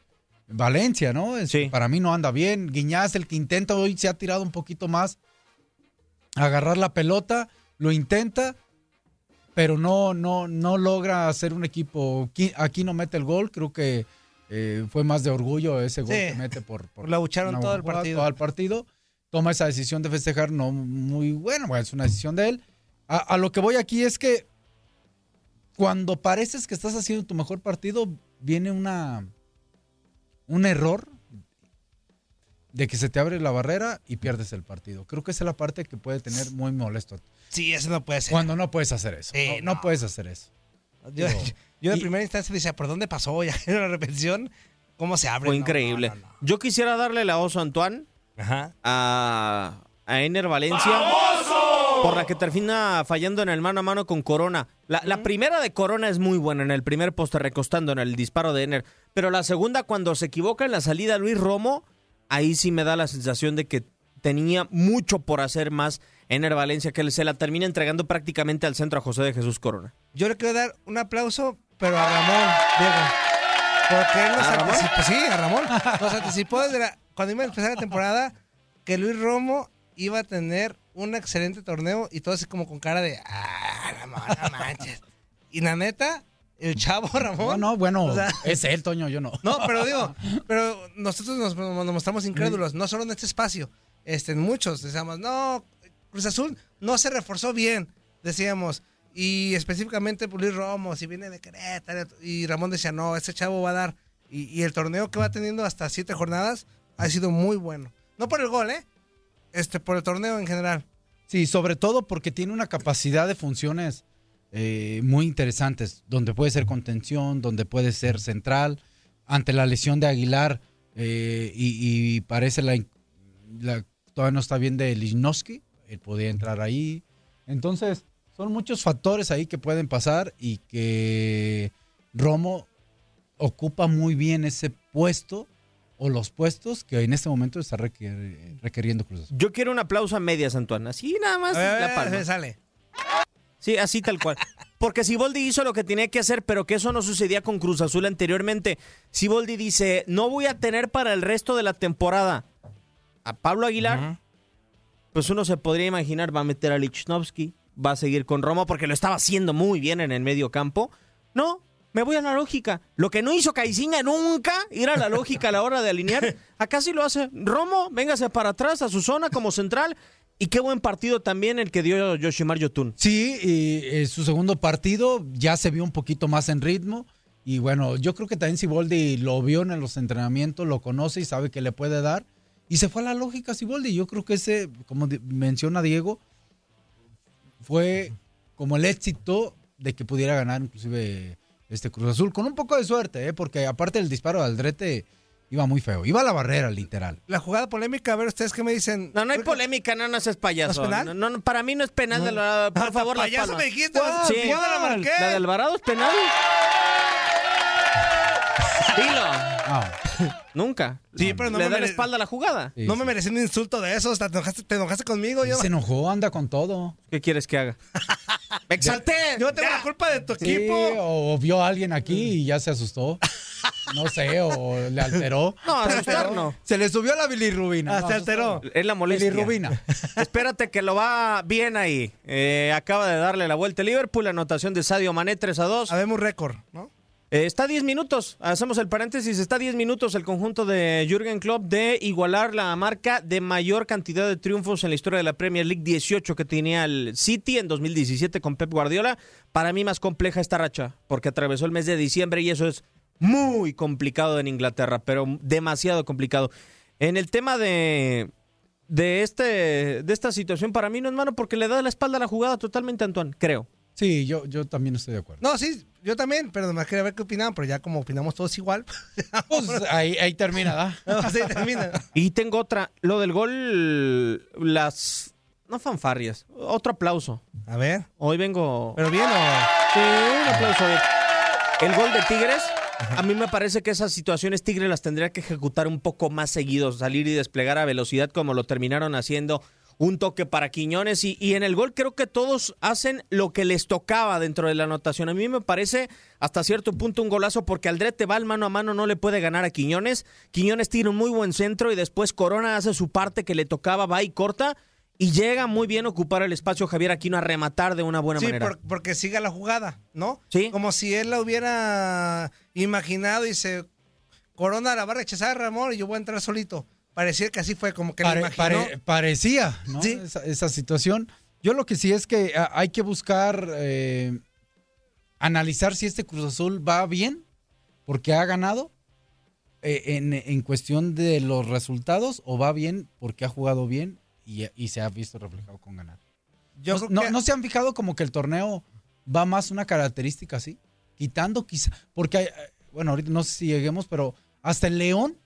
Valencia, ¿no? Es- Para mí no anda bien. Guiñaz, el que intenta hoy, se ha tirado un poquito más agarrar la pelota, lo intenta, pero no, no, no logra hacer un equipo. Aquí, aquí no mete el gol, creo que eh, fue más de orgullo ese gol Sí. que mete por, por Lo abucharon una todo el partido. todo el partido. Toma esa decisión de festejar, no muy bueno, bueno, es una decisión de él. A, a lo que voy aquí es que cuando pareces que estás haciendo tu mejor partido, viene una un error de que se te abre la barrera y pierdes el partido. Creo que esa es la parte que puede tener muy molesto. Sí, eso no puede ser. Cuando no puedes hacer eso. No, no puedes hacer eso. Yo, Digo, yo de y- primera instancia decía, ¿por dónde pasó? Ya en la repetición, ¿cómo se abre? Fue No, increíble. no, no, no. Yo quisiera darle la oso a Antoine, a, a Ener Valencia, por la que termina fallando en el mano a mano con Corona. La, la primera de Corona es muy buena en el primer poste recostando en el disparo de Ener, pero la segunda cuando se equivoca en la salida Luis Romo, ahí sí me da la sensación de que tenía mucho por hacer más Ener Valencia, que se la termina entregando prácticamente al centro a José de Jesús Corona. Yo le quiero dar un aplauso, pero a Ramón, Diego. Porque él nos ¿A Ramón? anticipó, sí, a Ramón. Nos anticipó desde la- cuando iba a empezar la temporada que Luis Romo iba a tener un excelente torneo y todo así como con cara de, ah, Ramón, no manches. Y la neta, el chavo Ramón. No, no, bueno, o sea, es él, Toño, yo no. No, pero digo, pero nosotros nos, nos mostramos incrédulos, no solo en este espacio, este, en muchos. Decíamos, no, Cruz Azul no se reforzó bien, decíamos. Y específicamente Pulir Romo, si viene de Querétaro. Y Ramón decía, no, ese chavo va a dar. Y, y el torneo que va teniendo hasta siete jornadas ha sido muy bueno. No por el gol, ¿eh? Este, por el torneo en general. Sí, sobre todo porque tiene una capacidad de funciones eh, muy interesantes, donde puede ser contención, donde puede ser central. Ante la lesión de Aguilar, eh, y, parece la- todavía no está bien de Lichnowsky, él podía entrar ahí. Entonces, son muchos factores ahí que pueden pasar y que Romo ocupa muy bien ese puesto o los puestos que en este momento está requer- requiriendo Cruz Azul. Yo quiero un aplauso a medias, Antoine. Así nada más Eh, la palma. se sale. Sí, así tal cual. Porque Siboldi hizo lo que tenía que hacer, pero que eso no sucedía con Cruz Azul anteriormente. Siboldi dice, no voy a tener para el resto de la temporada a Pablo Aguilar. Pues uno se podría imaginar, va a meter a Lichnowsky, va a seguir con Romo porque lo estaba haciendo muy bien en el medio campo. No, me voy a la lógica. Lo que no hizo Caiciña nunca, ir a la lógica a la hora de alinear. Acá sí lo hace. Romo, véngase para atrás a su zona como central. Y qué buen partido también el que dio Yoshimar Yotun. Sí, y eh, su segundo partido ya se vio un poquito más en ritmo. Y bueno, yo creo que también Siboldi lo vio en los entrenamientos, lo conoce y sabe que le puede dar. Y se fue a la lógica Siboldi. Yo creo que ese, como menciona Diego, fue como el éxito de que pudiera ganar inclusive este Cruz Azul. Con un poco de suerte, ¿eh? porque aparte del disparo de Aldrete iba muy feo. Iba a la barrera, literal. La jugada popolémica, a ver ustedes qué me dicen. No, no hay polémica, no, no seas payaso. ¿No es penal? No, no, no, para mí no es penal. de la- por favor, las payaso me dijiste, Sí. yo no la marqué. ¿La de Alvarado es penal? Dilo. Ah. Nunca. Sí, pero no Le me da la espalda a la jugada. Sí, no sí. me merecí un insulto de esos. Te enojaste, te enojaste conmigo. Yo, Se enojó, anda con todo. ¿Qué quieres que haga? ¡Me exalté! yo tengo la culpa de tu Sí, equipo. o vio a alguien aquí y ya se asustó. No sé, o le alteró. No, asustar no. Se le subió la bilirrubina. Ah, no, se alteró. Es la molestia. Bilirrubina. Espérate que lo va bien ahí. Eh, acaba de darle la vuelta a Liverpool. Anotación de Sadio Mané 3 a 2. Habemos récord, ¿no? Eh, está a 10 minutos, hacemos el paréntesis, está a 10 minutos el conjunto de Jürgen Klopp de igualar la marca de mayor cantidad de triunfos en la historia de la Premier League 18 que tenía el City en 2017 con Pep Guardiola. Para mí más compleja esta racha, porque atravesó el mes de diciembre y eso es muy complicado en Inglaterra, pero demasiado complicado. En el tema de, de, este, de esta situación, para mí no es mano porque le da la espalda a la jugada totalmente a Antoine, creo. Sí, yo, yo también estoy de acuerdo. No, sí, yo también, pero me quería ver qué opinaban, pero ya como opinamos todos igual. Pues ahí, ahí termina, ¿da? No, sí, termina. Y tengo otra, lo del gol, las, no fanfarrias, otro aplauso. A ver. Hoy vengo... ¿Pero bien o...? Sí, un aplauso bien. El gol de Tigres, a mí me parece que esas situaciones Tigres las tendría que ejecutar un poco más seguido, salir y desplegar a velocidad como lo terminaron haciendo un toque para Quiñones y, y, en el gol creo que todos hacen lo que les tocaba dentro de la anotación. A mí me parece hasta cierto punto un golazo porque Aldrete va al mano a mano, no le puede ganar a Quiñones. Quiñones tiene un muy buen centro y después Corona hace su parte que le tocaba, va y corta. Y llega muy bien a ocupar el espacio Javier Aquino a rematar de una buena sí, manera. Por, porque siga la jugada, ¿no? Sí. Como si él la hubiera imaginado y se Corona la va a rechazar Ramón y yo voy a entrar solito. Parecía que así fue, como que Pare, lo imaginó. pare, parecía, ¿no? Sí. Esa, esa, situación. Yo lo que sí es que a, hay que buscar eh, analizar si este Cruz Azul va bien, porque ha ganado eh, en, en, cuestión de los resultados, o va bien porque ha jugado bien y, y se ha visto reflejado con ganar. Yo no, creo que- no, ¿no se han fijado como que el torneo va más una característica así? Quitando quizá, porque hay, eh, bueno, ahorita no sé si lleguemos, pero hasta el León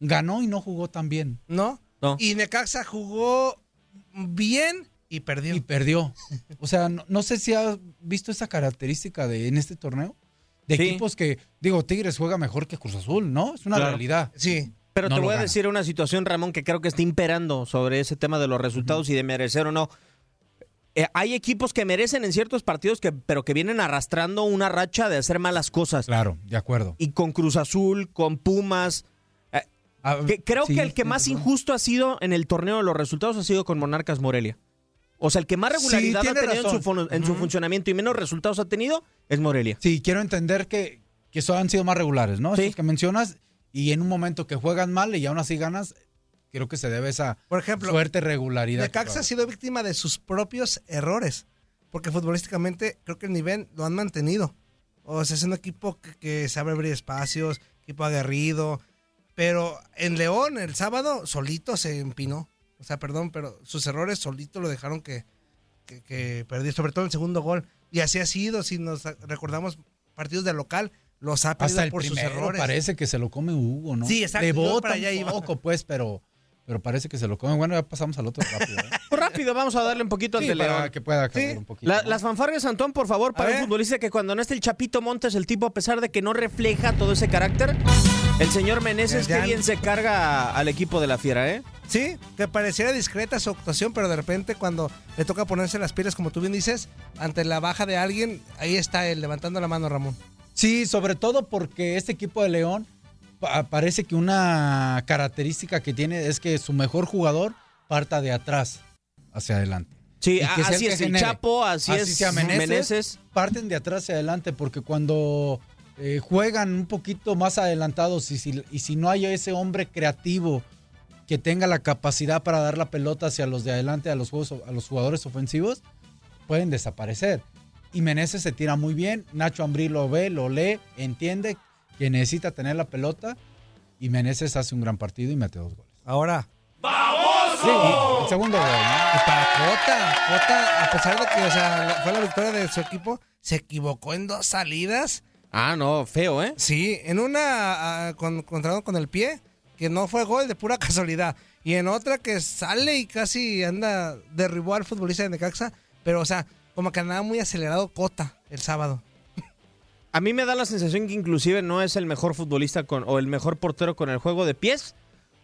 ganó y no jugó tan bien. ¿No? Y Necaxa jugó bien y perdió. Y perdió. O sea, no, no sé si has visto esa característica de en este torneo. De Sí. equipos que, digo, Tigres juega mejor que Cruz Azul, ¿no? Es una Claro. realidad. Sí. Pero No te voy a decir una situación, Ramón, que creo que está imperando sobre ese tema de los resultados y de merecer o no. Eh, hay equipos que merecen en ciertos partidos, que, pero que vienen arrastrando una racha de hacer malas cosas. Claro, de acuerdo. Y con Cruz Azul, con Pumas. Que creo sí, que el que más injusto ha sido en el torneo de los resultados ha sido con Monarcas Morelia. O sea, el que más Sí, regularidad ha tenido en, su, funcionamiento y menos resultados ha tenido es Morelia. Sí, quiero entender que, que eso han sido más regulares, ¿no? Esos que mencionas, y en un momento que juegan mal y aún así ganas, creo que se debe esa Por ejemplo, suerte, regularidad. Necaxa ha sido víctima de sus propios errores. Porque futbolísticamente creo que el nivel lo han mantenido. O sea, es un equipo que, que sabe abrir espacios, equipo aguerrido. Pero en León, el sábado, solito se empinó. O sea, perdón, pero sus errores solito lo dejaron que, que, que perdió, sobre todo el segundo gol. Y así ha sido, si nos recordamos partidos de local, los ha perdido Hasta el por sus errores. parece que se lo come Hugo, ¿no? Sí, exacto, yo bota allá un iba. poco, pues, pero, pero parece que se lo come. Bueno, ya pasamos al otro rápido. ¿eh? Pues rápido, vamos a darle un poquito al Sí, de para León. que pueda cambiar un poquito. Las fanfarrias, Antón, por favor, para un futbolista que cuando no esté el Chapito Montes, el tipo, a pesar de que no refleja todo ese carácter, el señor Meneses, Ya- que bien se carga al equipo de la fiera, ¿eh? Sí, que pareciera discreta su actuación, pero de repente cuando le toca ponerse las pilas, como tú bien dices, ante la baja de alguien, ahí está él levantando la mano, Ramón. Sí, sobre todo porque este equipo de León parece que una característica que tiene es que su mejor jugador parta de atrás hacia adelante. Sí, así es el. Chapo, así es sea Meneses, Meneses. Parten de atrás hacia adelante porque cuando eh, juegan un poquito más adelantados y si, y si no hay ese hombre creativo que tenga la capacidad para dar la pelota hacia los de adelante, a los, juegos, a los jugadores ofensivos, pueden desaparecer. Y Meneses se tira muy bien, Nacho Ambrí lo ve, lo lee, entiende que necesita tener la pelota y Meneses hace un gran partido y mete dos goles. Ahora. Sí, y el segundo gol, ¿no? Y para Cota, Cota, a pesar de que o sea, la- fue la victoria de su equipo, se equivocó en dos salidas. Ah, no, feo, ¿eh? Sí, en una ah, con, con el pie, que no fue gol de pura casualidad. Y en otra que sale y casi anda, derribó al futbolista de Necaxa. Pero, o sea, como que andaba muy acelerado Cota el sábado. A mí me da la sensación que inclusive no es el mejor futbolista con, o el mejor portero con el juego de pies,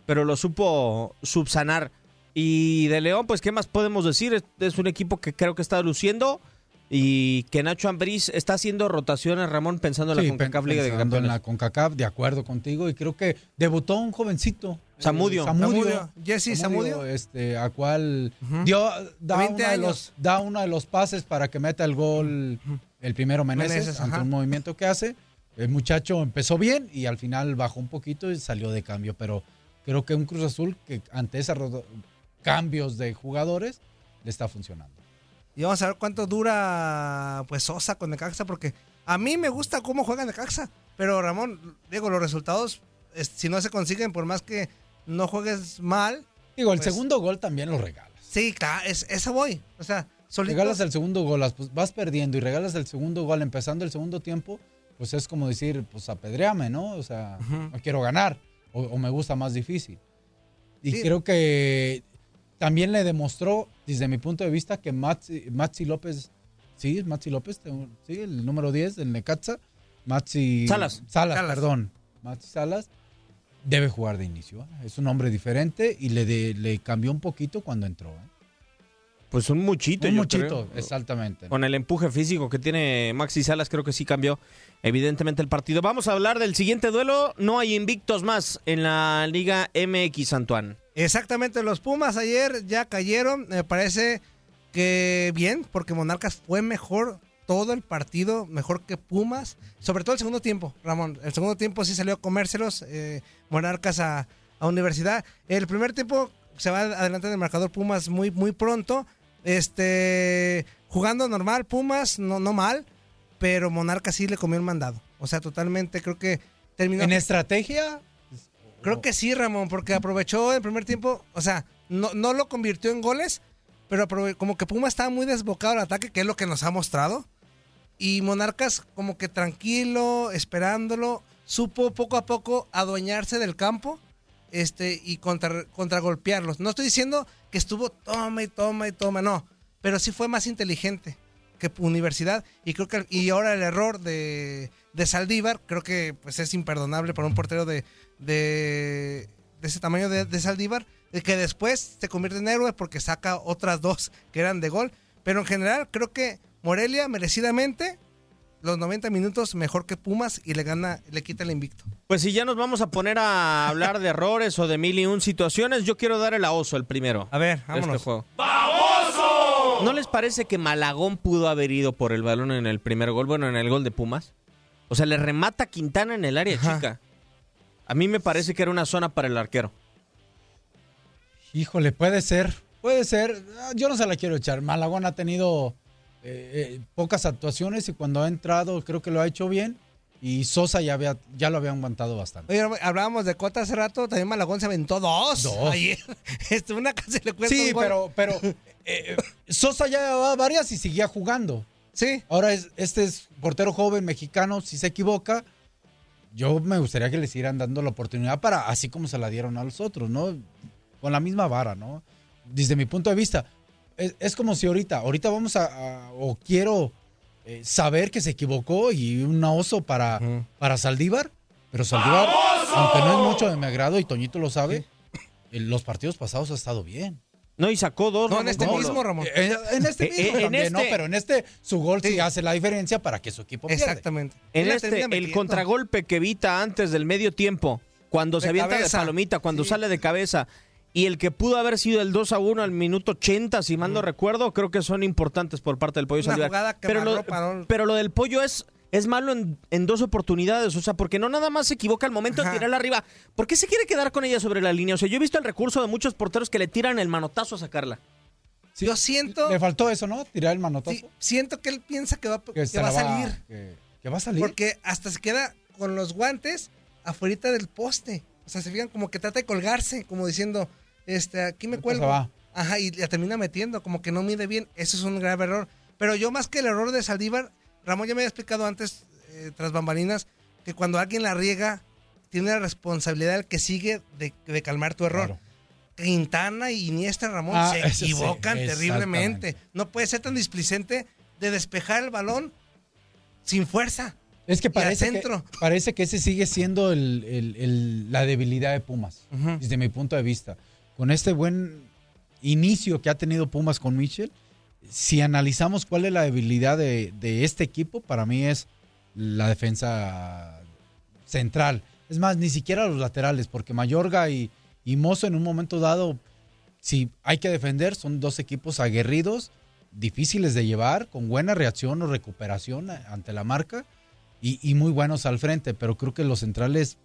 pero lo supo subsanar. Y de León, pues, ¿qué más podemos decir? Es, es un equipo que creo que está luciendo y que Nacho Ambriz está haciendo rotaciones, Ramón, pensando en Sí, la CONCACAF Liga de pensando en Campeones. la CONCACAF, de acuerdo contigo, y creo que debutó un jovencito. Zamudio. eh. Zamudio. Jesse Zamudio. Este, a cual dio, da, 20 uno de años. los, da uno de los pases para que meta el gol el primero Meneses, Meneses, ante un movimiento que hace. El muchacho empezó bien y al final bajó un poquito y salió de cambio, pero creo que un Cruz Azul que ante esos cambios de jugadores le está funcionando. Y vamos a ver cuánto dura pues Sosa con Necaxa, porque a mí me gusta cómo juega Necaxa. Pero Ramón, digo, los resultados, es- si no se consiguen, por más que no juegues mal. Digo, el pues, segundo gol también lo regalas. Sí, claro, es, eso voy. O sea, solito. Regalas el segundo gol, pues, vas perdiendo y regalas el segundo gol empezando el segundo tiempo, pues es como decir, pues apedréame, ¿no? O sea, no quiero ganar o, o me gusta más difícil. Y Sí. creo que también le demostró, desde mi punto de vista, que Maxi, Maxi López, sí, Maxi López, sí, el número 10 del Necaxa, Maxi Salas. Salas, Salas. perdón, Maxi Salas, debe jugar de inicio. ¿eh? Es un hombre diferente y le, de- le cambió un poquito cuando entró. ¿eh? Pues un muchito, Un yo muchito, creo. exactamente. Con el empuje físico que tiene Maxi Salas, creo que sí cambió evidentemente el partido. Vamos a hablar del siguiente duelo. No hay invictos más en la Liga MX, Antoine. Exactamente, los Pumas ayer ya cayeron. Me parece que bien, porque Monarcas fue mejor todo el partido, mejor que Pumas. Sobre todo el segundo tiempo, Ramón. El segundo tiempo sí salió a comérselos eh, Monarcas a, a Universidad. El primer tiempo se va adelante del marcador Pumas muy, muy pronto. Este, jugando normal, Pumas, no, no mal, pero Monarcas sí le comió el mandado. O sea, totalmente creo que terminó. En estrategia, Creo que sí, Ramón, porque aprovechó el primer tiempo, o sea, no, no lo convirtió en goles, pero como que Puma estaba muy desbocado al ataque, que es lo que nos ha mostrado. Y Monarcas como que tranquilo, esperándolo, supo poco a poco adueñarse del campo este, y contra, contragolpearlos. No estoy diciendo que estuvo toma y toma y toma, no, pero sí fue más inteligente que Universidad. Y creo que y ahora el error de, de Saldívar, creo que pues es imperdonable para un portero de, de, ese tamaño de, de Saldívar, que después se convierte en héroe porque saca otras dos que eran de gol. Pero en general creo que Morelia merecidamente los 90 minutos mejor que Pumas y le gana, le quita el invicto. Pues si ya nos vamos a poner a hablar de errores o de mil y un situaciones, yo quiero dar el a oso el primero. A ver, este vámonos. juego. ¿No les parece que Malagón pudo haber ido por el balón en el primer gol? Bueno, en el gol de Pumas. O sea, le remata Quintana en el área chica. A mí me parece que era una zona para el arquero. Híjole, puede ser, puede ser. Yo no se la quiero echar. Malagón ha tenido eh, eh, pocas actuaciones y cuando ha entrado creo que lo ha hecho bien. Y Sosa ya, había, ya lo había aguantado bastante. Oye, hablábamos de Cota hace rato, también Malagón se aventó dos. Dos. Ayer. Una casi le cuesta Sí, pero, pero eh, Sosa ya llevaba varias y seguía jugando. Sí. Ahora es, este es portero joven mexicano, si se equivoca, yo me gustaría que le siguieran dando la oportunidad para, así como se la dieron a los otros, ¿no? Con la misma vara, ¿no? Desde mi punto de vista, es, es como si ahorita, ahorita vamos a, a- o quiero eh, saber que se equivocó y un oso para, para Saldívar, pero Saldívar, aunque no es mucho de mi agrado y Toñito lo sabe, en los partidos pasados ha estado bien. No, y sacó dos. No, en este No, mismo, Ramón. Eh, En este Eh, mismo eh, en también, ¿no? este- Pero en este, su gol sí, hace la diferencia para que su equipo pierda. Exactamente. En este, el metiendo. contragolpe que evita antes del medio tiempo, cuando se avienta cabeza. de palomita, cuando sale de cabeza, y el que pudo haber sido el 2 a 1 al minuto 80, si mal no recuerdo, creo que son importantes por parte del Pollo Saldívar. pero, lo, pero lo del Pollo es, es malo en, en dos oportunidades, o sea, porque no nada más se equivoca al momento de tirarla arriba. ¿Por qué se quiere quedar con ella sobre la línea? O sea, yo he visto el recurso de muchos porteros que le tiran el manotazo a sacarla. Sí, Yo siento, Le faltó eso, ¿no? Tirar el manotazo. sí, siento que él piensa que va, que se va a salir. Que, que va a salir. Porque hasta se queda con los guantes afuera del poste. O sea, se fijan como que trata de colgarse, como diciendo, este, aquí me cuelgo. va. Ajá, y la termina metiendo, como que no mide bien. Eso es un grave error. Pero yo más que el error de Saldívar, Ramón ya me había explicado antes, eh, tras bambalinas, que cuando alguien la riega, tiene la responsabilidad el que sigue de, de calmar tu error. Claro. Quintana y Iniesta Ramón Ah, se ese sí, equivocan terriblemente. No puede ser tan displicente de despejar el balón sin fuerza. Es que parece, que centro. parece que ese sigue siendo el- el- el- la debilidad de Pumas, desde mi punto de vista. Con este buen inicio que ha tenido Pumas con Michel, si analizamos cuál es la debilidad de, este equipo, para mí es la defensa central. Es más, ni siquiera los laterales, porque Mayorga y, Mozo en un momento dado, si hay que defender, son dos equipos aguerridos, difíciles de llevar, con buena reacción o recuperación ante la marca y, y muy buenos al frente, pero creo que los centrales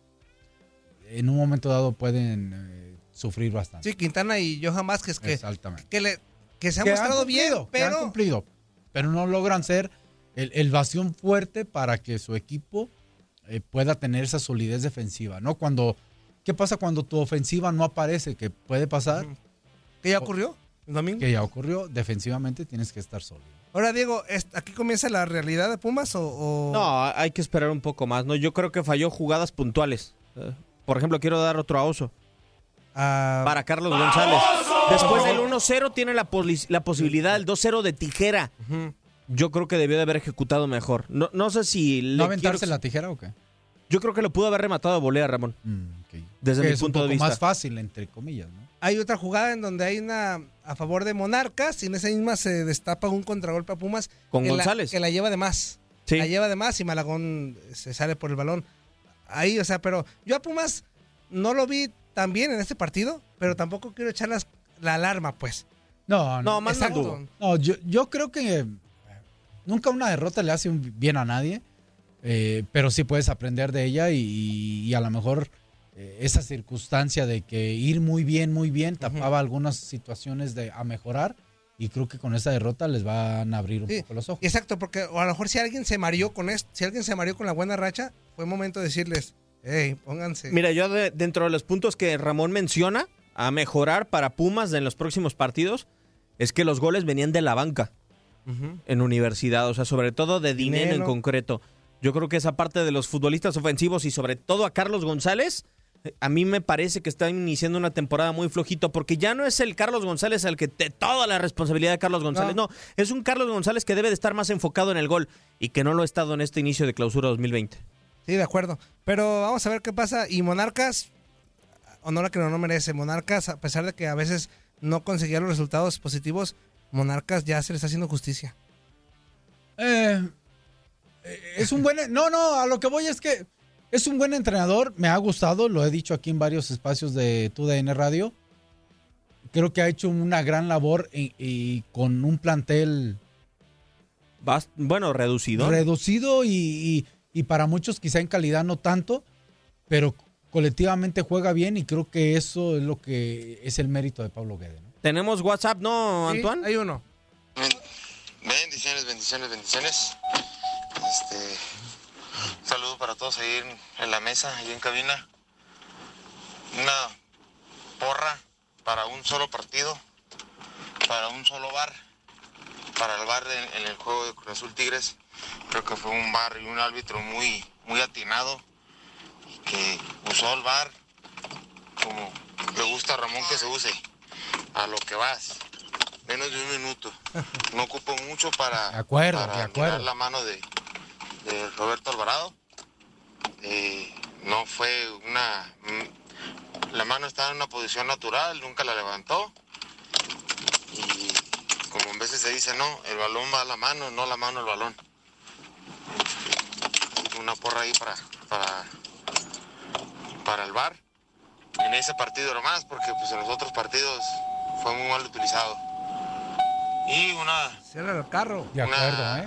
en un momento dado pueden eh, sufrir bastante. Sí, Quintana y Johan Vázquez, que, Exactamente. que, le, que se ha Que han mostrado bien, cumplido, que han pero cumplido, pero no logran ser el, el bastión fuerte para que su equipo eh, pueda tener esa solidez defensiva, ¿no? Cuando, ¿qué pasa cuando tu ofensiva no aparece? ¿Qué puede pasar? ¿Qué ya ocurrió el domingo? Que ya ocurrió, defensivamente tienes que estar sólido. Ahora, Diego, ¿es- ¿aquí comienza la realidad de Pumas o...? o- No, hay que esperar un poco más, ¿no? Yo creo que falló jugadas puntuales. Eh, Por ejemplo, quiero dar otro a Oso. Ah, Para Carlos González. Después del 1-0 tiene la, posibilidad del 2-0 de tijera. Yo creo que debió de haber ejecutado mejor. No, no sé si... le ¿No aventarse quiero- la tijera o qué? Yo creo que lo pudo haber rematado de volea, Ramón. Desde Que mi es un punto de poco vista. más fácil, entre comillas, ¿no? Hay otra jugada en donde hay una a favor de Monarcas y en esa misma se destapa un contragolpe a Pumas. Con que la- González. que la lleva de más. Sí. La lleva de más y Malagón se sale por el balón. Ahí, o sea, pero yo a Pumas no lo vi tan bien en este partido, pero tampoco quiero echar las- la alarma, pues. No, No, más no Exacto. anduvo. No, yo, yo creo que eh, nunca una derrota le hace bien a nadie, eh, pero sí puedes aprender de ella y, y a lo mejor eh, esa circunstancia de que ir muy bien, muy bien, tapaba algunas situaciones de, a mejorar y creo que con esa derrota les van a abrir un Sí, poco los ojos. Exacto, porque o a lo mejor si alguien se mareó con esto, si alguien se mareó con la buena racha, fue momento de decirles, hey, pónganse. Mira, yo de- dentro de los puntos que Ramón menciona a mejorar para Pumas en los próximos partidos es que los goles venían de la banca en universidad, o sea, sobre todo de dinero en concreto. Yo creo que esa parte de los futbolistas ofensivos y sobre todo a Carlos González, eh, a mí me parece que está iniciando una temporada muy flojito porque ya no es el Carlos González al que te toda la responsabilidad de Carlos González, no. es un Carlos González que debe de estar más enfocado en el gol y que no lo ha estado en este inicio de clausura 2020. Sí, de acuerdo. Pero vamos a ver qué pasa. Y Monarcas, honor a que no, no merece. Monarcas, a pesar de que a veces no conseguía los resultados positivos, Monarcas ya se le está haciendo justicia. Eh, eh, es un buen. No, no, a lo que voy es que es un buen entrenador. Me ha gustado, lo he dicho aquí en varios espacios de TUDN Radio. Creo que ha hecho una gran labor y, y con un plantel Bast- bueno, reducido. reducido y, y- y para muchos quizá en calidad no tanto, pero colectivamente juega bien y creo que eso es lo que es el mérito de Pablo Guede. ¿no? Tenemos WhatsApp, ¿no, Sí, Antoine? Hay uno. Bendiciones, bendiciones, bendiciones. Este, un saludo para todos ahí en, en la mesa, ahí en cabina. Una porra para un solo partido, para un solo bar, para el bar en, en el juego de Cruz Azul Tigres. Creo que fue un bar y un árbitro muy, muy atinado que usó el bar como le gusta a Ramón que se use, a lo que vas. Menos de un minuto. No ocupo mucho para, De acuerdo, para de acuerdo. la mano de, de Roberto Alvarado. Eh, no fue una... mm, La mano estaba en una posición natural, nunca la levantó. Y como en veces se dice, no, el balón va a la mano, no la mano al balón. Una porra ahí para, para, para el bar. En ese partido nomás, porque pues en los otros partidos fue muy mal utilizado. Y una Cierra el carro. De una, ¿eh?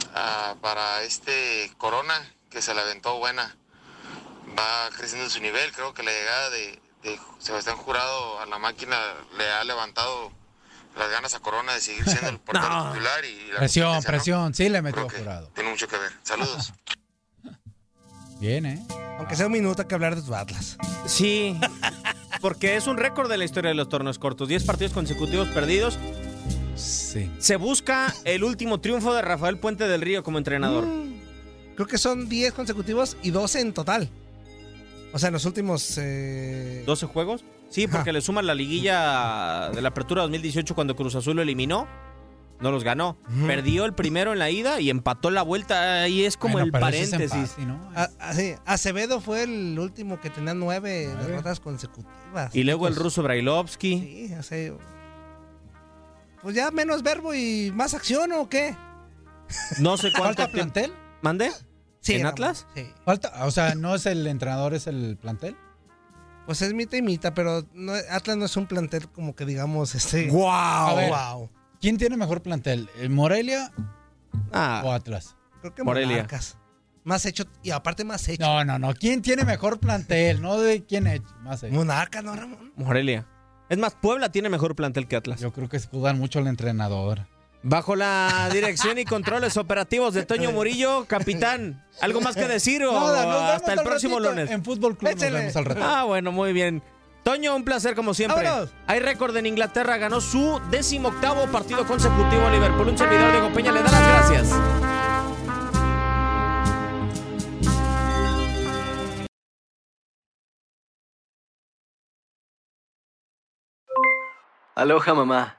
para este Corona, que se le aventó buena. Va creciendo su nivel. Creo que la llegada de, de Sebastián Jurado a la máquina le ha levantado las ganas a Corona de seguir siendo el portero No. titular. Y la Presión, presión, sí le metió jurado. Tiene mucho que ver. Saludos. Bien, ¿eh? Aunque sea un minuto hay que hablar de tus Atlas. Sí, porque es un récord de la historia de los torneos cortos. 10 partidos consecutivos perdidos. Sí. Se busca el último triunfo de Rafael Puente del Río como entrenador. Creo que son 10 consecutivos y 12 en total. O sea, en los últimos... eh, ¿12 juegos? Sí, porque le suman la liguilla de la apertura 2018 cuando Cruz Azul lo eliminó. No los ganó. Perdió el primero en la ida y empató la vuelta. Ahí es como Bueno, el paréntesis. empate, ¿no? a- a- sí, Acevedo fue el último que tenía nueve derrotas consecutivas. Y luego el ruso Brailovsky. Sí, o sea, Pues ya menos verbo y más acción o qué? No sé cuánto ¿Falta plantel? ¿Mande? Sí, ¿En Ramón, Atlas? Sí. Falta, o sea, no es el entrenador, es el plantel. Pues es mitad y mitad, pero no- Atlas no es un plantel como que digamos este. Ver, ¡Wow! ¿Quién tiene mejor plantel? ¿El ¿Morelia Ah, o Atlas? Creo que Morelia. Monarcas. Más hecho y aparte más hecho. No, no, no. ¿Quién tiene mejor plantel? No de quién es más hecho. Monarcas, no, Ramón. Morelia. Es más, Puebla tiene mejor plantel que Atlas. Yo creo que juegan mucho al entrenador. Bajo la dirección y controles operativos de Toño Murillo, capitán, ¿algo más que decir o Nada, nos vemos hasta el al próximo ratito. lunes? En Fútbol Club nos vemos al rato. Ah, bueno, muy bien. Toño, un placer como siempre. Vámonos. Hay récord en Inglaterra, ganó su decimoctavo partido consecutivo a Liverpool. Un servidor Diego Peña le da las gracias. Aloha mamá,